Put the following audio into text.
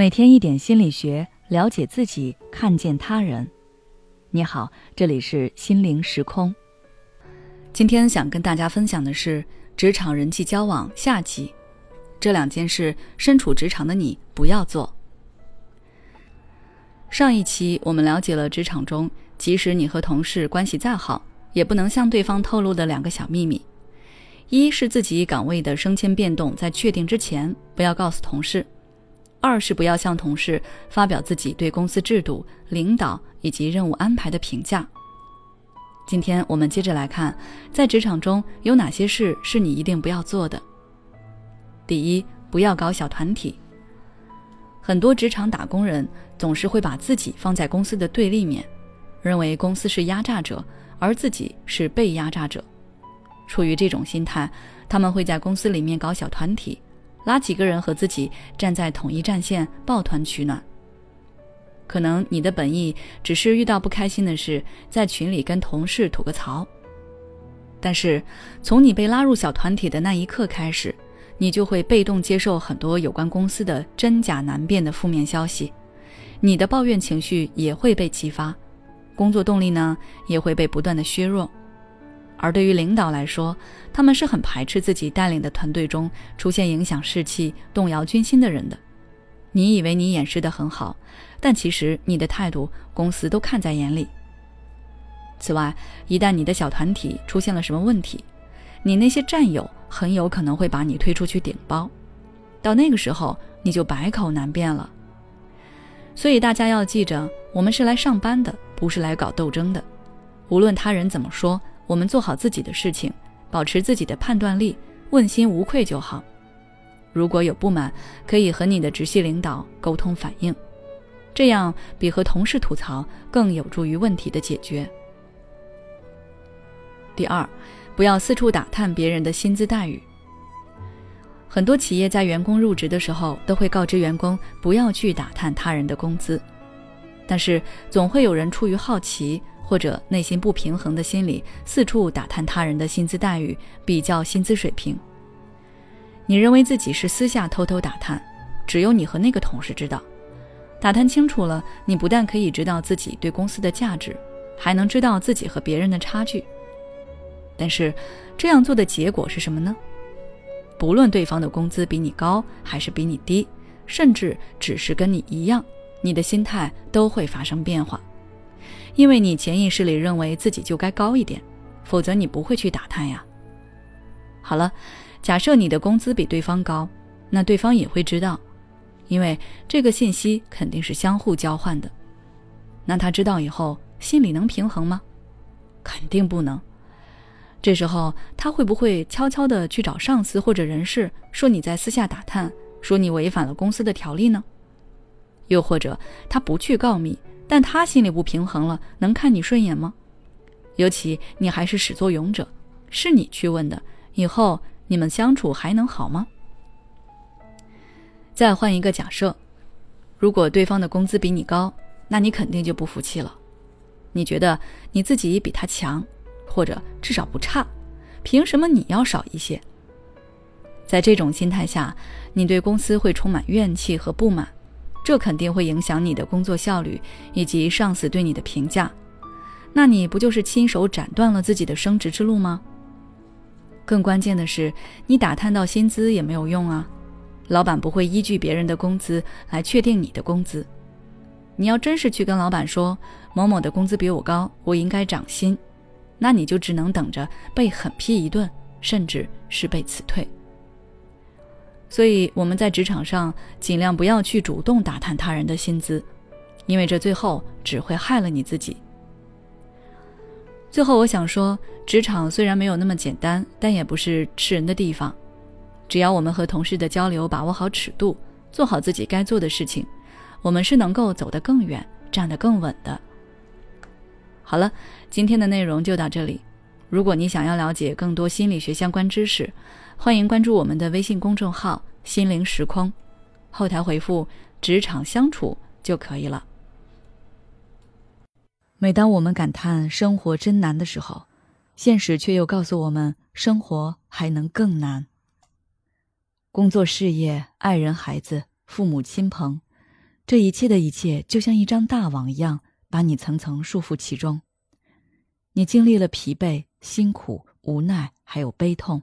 每天一点心理学，了解自己，看见他人。你好，这里是心灵时空。今天想跟大家分享的是职场人际交往下集。这两件事，身处职场的你不要做。上一期我们了解了职场中，即使你和同事关系再好，也不能向对方透露的两个小秘密：一是自己岗位的升迁变动在确定之前，不要告诉同事。二是不要向同事发表自己对公司制度、领导以及任务安排的评价。今天我们接着来看，在职场中有哪些事是你一定不要做的。第一，不要搞小团体。很多职场打工人总是会把自己放在公司的对立面，认为公司是压榨者，而自己是被压榨者。出于这种心态，他们会在公司里面搞小团体。拉几个人和自己站在统一战线，抱团取暖。可能你的本意只是遇到不开心的事，在群里跟同事吐个槽。但是，从你被拉入小团体的那一刻开始，你就会被动接受很多有关公司的真假难辨的负面消息，你的抱怨情绪也会被激发，工作动力呢也会被不断的削弱。而对于领导来说，他们是很排斥自己带领的团队中出现影响士气、动摇军心的人的。你以为你掩饰得很好，但其实你的态度，公司都看在眼里。此外，一旦你的小团体出现了什么问题，你那些战友很有可能会把你推出去顶包，到那个时候你就百口难辩了。所以大家要记着，我们是来上班的，不是来搞斗争的。无论他人怎么说。我们做好自己的事情，保持自己的判断力，问心无愧就好。如果有不满，可以和你的直系领导沟通反映，这样比和同事吐槽更有助于问题的解决。第二，不要四处打探别人的薪资待遇。很多企业在员工入职的时候都会告知员工不要去打探他人的工资，但是总会有人出于好奇。或者内心不平衡的心理，四处打探他人的薪资待遇，比较薪资水平。你认为自己是私下偷偷打探，只有你和那个同事知道。打探清楚了，你不但可以知道自己对公司的价值，还能知道自己和别人的差距。但是，这样做的结果是什么呢？不论对方的工资比你高还是比你低，甚至只是跟你一样，你的心态都会发生变化。因为你潜意识里认为自己就该高一点，否则你不会去打探呀。好了，假设你的工资比对方高，那对方也会知道，因为这个信息肯定是相互交换的。那他知道以后，心里能平衡吗？肯定不能。这时候他会不会悄悄的去找上司或者人事，说你在私下打探，说你违反了公司的条例呢？又或者他不去告密？但他心里不平衡了，能看你顺眼吗？尤其你还是始作俑者，是你去问的，以后你们相处还能好吗？再换一个假设，如果对方的工资比你高，那你肯定就不服气了。你觉得你自己比他强，或者至少不差，凭什么你要少一些？在这种心态下，你对公司会充满怨气和不满。这肯定会影响你的工作效率以及上司对你的评价，那你不就是亲手斩断了自己的升职之路吗？更关键的是，你打探到薪资也没有用啊，老板不会依据别人的工资来确定你的工资。你要真是去跟老板说某某的工资比我高，我应该涨薪，那你就只能等着被狠批一顿，甚至是被辞退。所以我们在职场上尽量不要去主动打探他人的薪资，因为这最后只会害了你自己。最后我想说，职场虽然没有那么简单，但也不是吃人的地方。只要我们和同事的交流把握好尺度，做好自己该做的事情，我们是能够走得更远、站得更稳的。好了，今天的内容就到这里。如果你想要了解更多心理学相关知识，欢迎关注我们的微信公众号“心灵时空”，后台回复“职场相处”就可以了。每当我们感叹生活真难的时候，现实却又告诉我们，生活还能更难。工作、事业、爱人、孩子、父母亲朋，这一切的一切就像一张大网一样，把你层层束缚其中。你经历了疲惫、辛苦、无奈，还有悲痛。